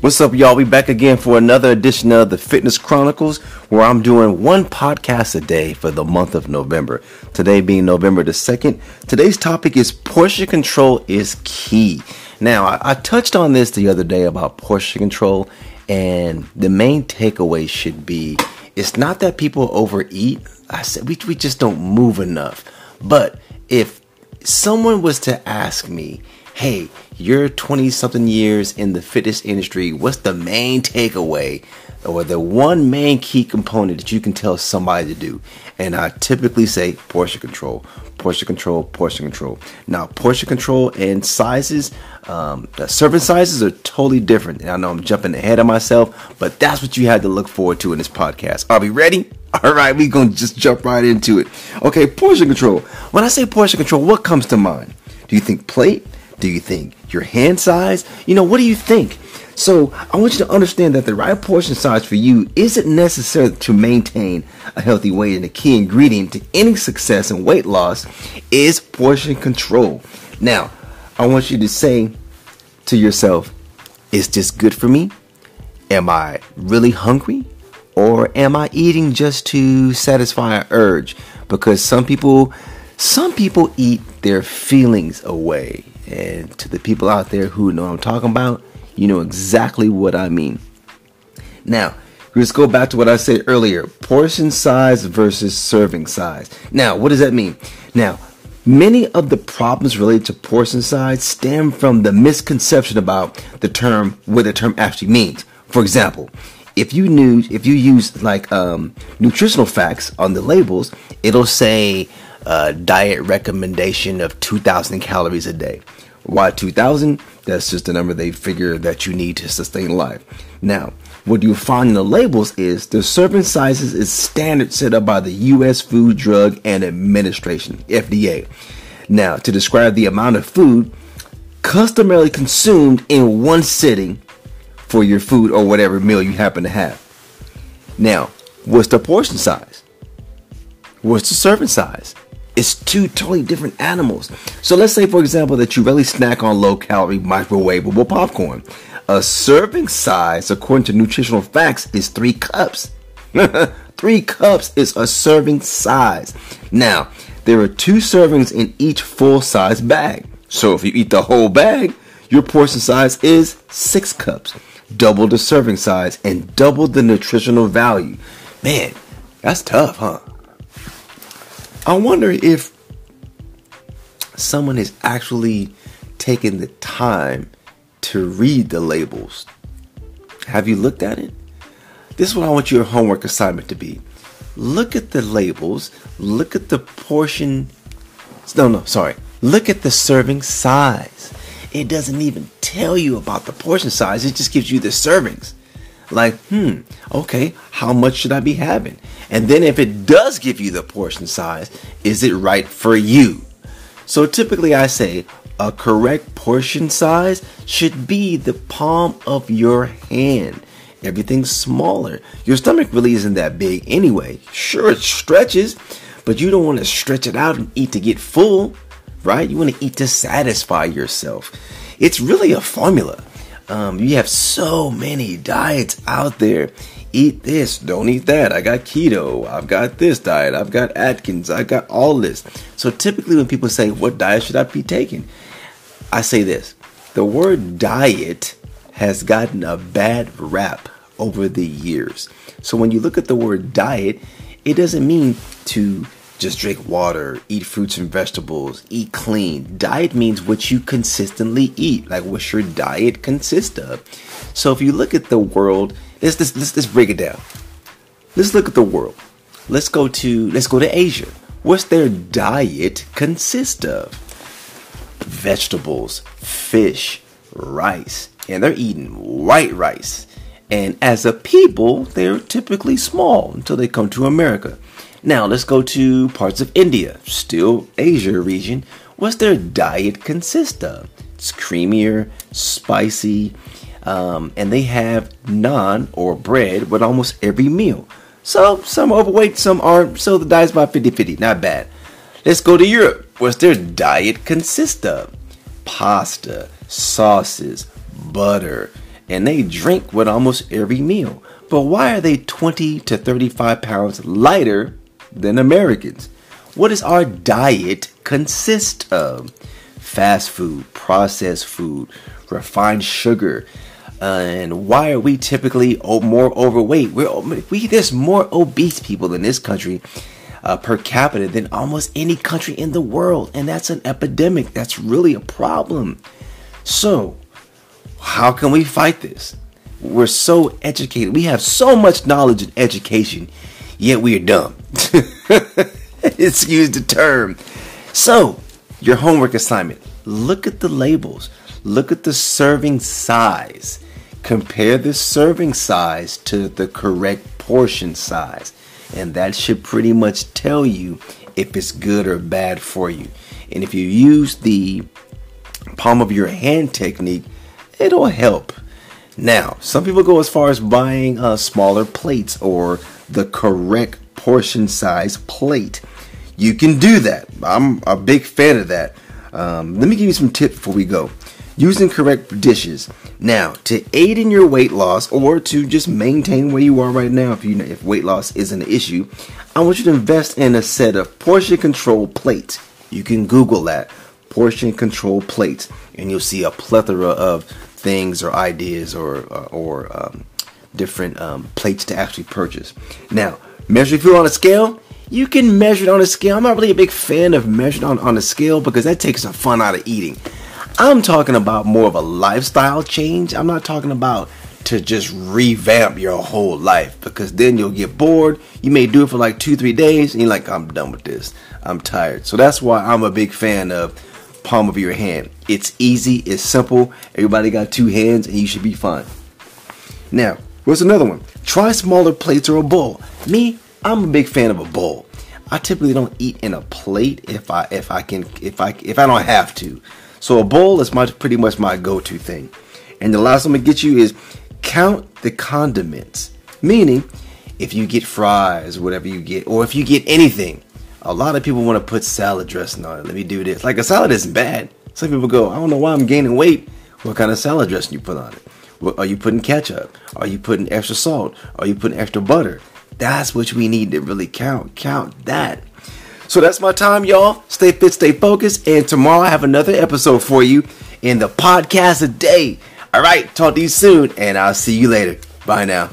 What's up, y'all? We back again for another edition of the Fitness Chronicles, where I'm doing one podcast a day for the month of November. Today being November the 2nd. Today's topic is portion control is key. Now, I, I touched on this the other day about portion control, and the main takeaway should be it's not that people overeat. I said we, we just don't move enough. But if someone was to ask me, hey, you're 20 something years in the fitness industry. What's the main takeaway or the one main key component that you can tell somebody to do? And I typically say portion control, portion control, portion control. Now, portion control and sizes, um, the serving sizes are totally different. And I know I'm jumping ahead of myself, but that's what you had to look forward to in this podcast. Are we ready? All right, we're going to just jump right into it. Okay, portion control. When I say portion control, what comes to mind? Do you think plate? Do you think your hand size? You know, what do you think? So I want you to understand that the right portion size for you isn't necessary to maintain a healthy weight, and the key ingredient to any success in weight loss is portion control. Now, I want you to say to yourself, is this good for me? Am I really hungry? Or am I eating just to satisfy an urge? Because some people some people eat their feelings away. And to the people out there who know I'm talking about, you know exactly what I mean. Now, let's go back to what I said earlier portion size versus serving size. Now, what does that mean? Now, many of the problems related to portion size stem from the misconception about the term, what the term actually means. For example, if you knew, if you use like um, nutritional facts on the labels, it'll say uh, diet recommendation of 2,000 calories a day. Why 2,000? That's just the number they figure that you need to sustain life. Now, what you find in the labels is the serving sizes is standard set up by the U.S. Food, Drug, and Administration (FDA). Now, to describe the amount of food customarily consumed in one sitting for your food or whatever meal you happen to have. Now, what's the portion size? What's the serving size? It's two totally different animals. So let's say, for example, that you really snack on low calorie microwavable popcorn. A serving size, according to nutritional facts, is three cups. three cups is a serving size. Now, there are two servings in each full size bag. So if you eat the whole bag, your portion size is six cups. Double the serving size and double the nutritional value. Man, that's tough, huh? I wonder if someone is actually taking the time to read the labels. Have you looked at it? This is what I want your homework assignment to be. Look at the labels, look at the portion. No, no, sorry. Look at the serving size. It doesn't even tell you about the portion size, it just gives you the servings. Like, hmm, okay, how much should I be having? And then if it does give you the portion size, is it right for you? So typically I say a correct portion size should be the palm of your hand. Everything's smaller. Your stomach really isn't that big anyway. Sure, it stretches, but you don't want to stretch it out and eat to get full, right? You want to eat to satisfy yourself. It's really a formula. Um, you have so many diets out there. Eat this, don't eat that. I got keto. I've got this diet. I've got Atkins. I got all this. So typically, when people say, What diet should I be taking? I say this the word diet has gotten a bad rap over the years. So when you look at the word diet, it doesn't mean to just drink water, eat fruits and vegetables, eat clean. Diet means what you consistently eat, like what your diet consists of. So if you look at the world, let's let's, let's, let's break it down. Let's look at the world. Let's go to let's go to Asia. What's their diet consist of? Vegetables, fish, rice, and they're eating white rice. And as a people, they're typically small until they come to America. Now let's go to parts of India, still Asia region. What's their diet consist of? It's creamier, spicy, um, and they have naan or bread with almost every meal. So some are overweight, some aren't. So the diet's about 50-50, not bad. Let's go to Europe. What's their diet consist of? Pasta, sauces, butter, and they drink with almost every meal. But why are they 20 to 35 pounds lighter than Americans? What does our diet consist of? Fast food, processed food, refined sugar. Uh, and why are we typically more overweight? We're we there's more obese people in this country uh, per capita than almost any country in the world, and that's an epidemic. That's really a problem. So, how can we fight this? We're so educated. We have so much knowledge and education, yet we are dumb. Excuse the term. So, your homework assignment look at the labels, look at the serving size, compare the serving size to the correct portion size, and that should pretty much tell you if it's good or bad for you. And if you use the palm of your hand technique, it'll help. Now, some people go as far as buying uh, smaller plates or the correct portion size plate. You can do that. I'm a big fan of that. Um, let me give you some tips before we go. Using correct dishes. Now, to aid in your weight loss or to just maintain where you are right now, if you if weight loss isn't an issue, I want you to invest in a set of portion control plates. You can Google that portion control plates, and you'll see a plethora of things or ideas or or um, different um, plates to actually purchase. Now, measure food on a scale. You can measure it on a scale. I'm not really a big fan of measuring on, on a scale because that takes the fun out of eating. I'm talking about more of a lifestyle change. I'm not talking about to just revamp your whole life because then you'll get bored. You may do it for like two, three days and you're like, I'm done with this. I'm tired. So that's why I'm a big fan of palm of your hand. It's easy, it's simple. Everybody got two hands and you should be fine. Now, what's another one? Try smaller plates or a bowl. Me, I'm a big fan of a bowl. I typically don't eat in a plate if I if I can if I if I don't have to. So a bowl is my pretty much my go-to thing. And the last I'm gonna get you is count the condiments. Meaning, if you get fries, whatever you get, or if you get anything, a lot of people want to put salad dressing on it. Let me do this. Like a salad isn't bad. Some people go, I don't know why I'm gaining weight. What kind of salad dressing you put on it? Are you putting ketchup? Are you putting extra salt? Are you putting extra butter? That's what we need to really count. Count that. So that's my time, y'all. Stay fit, stay focused, and tomorrow I have another episode for you in the podcast a day. All right, talk to you soon, and I'll see you later. Bye now.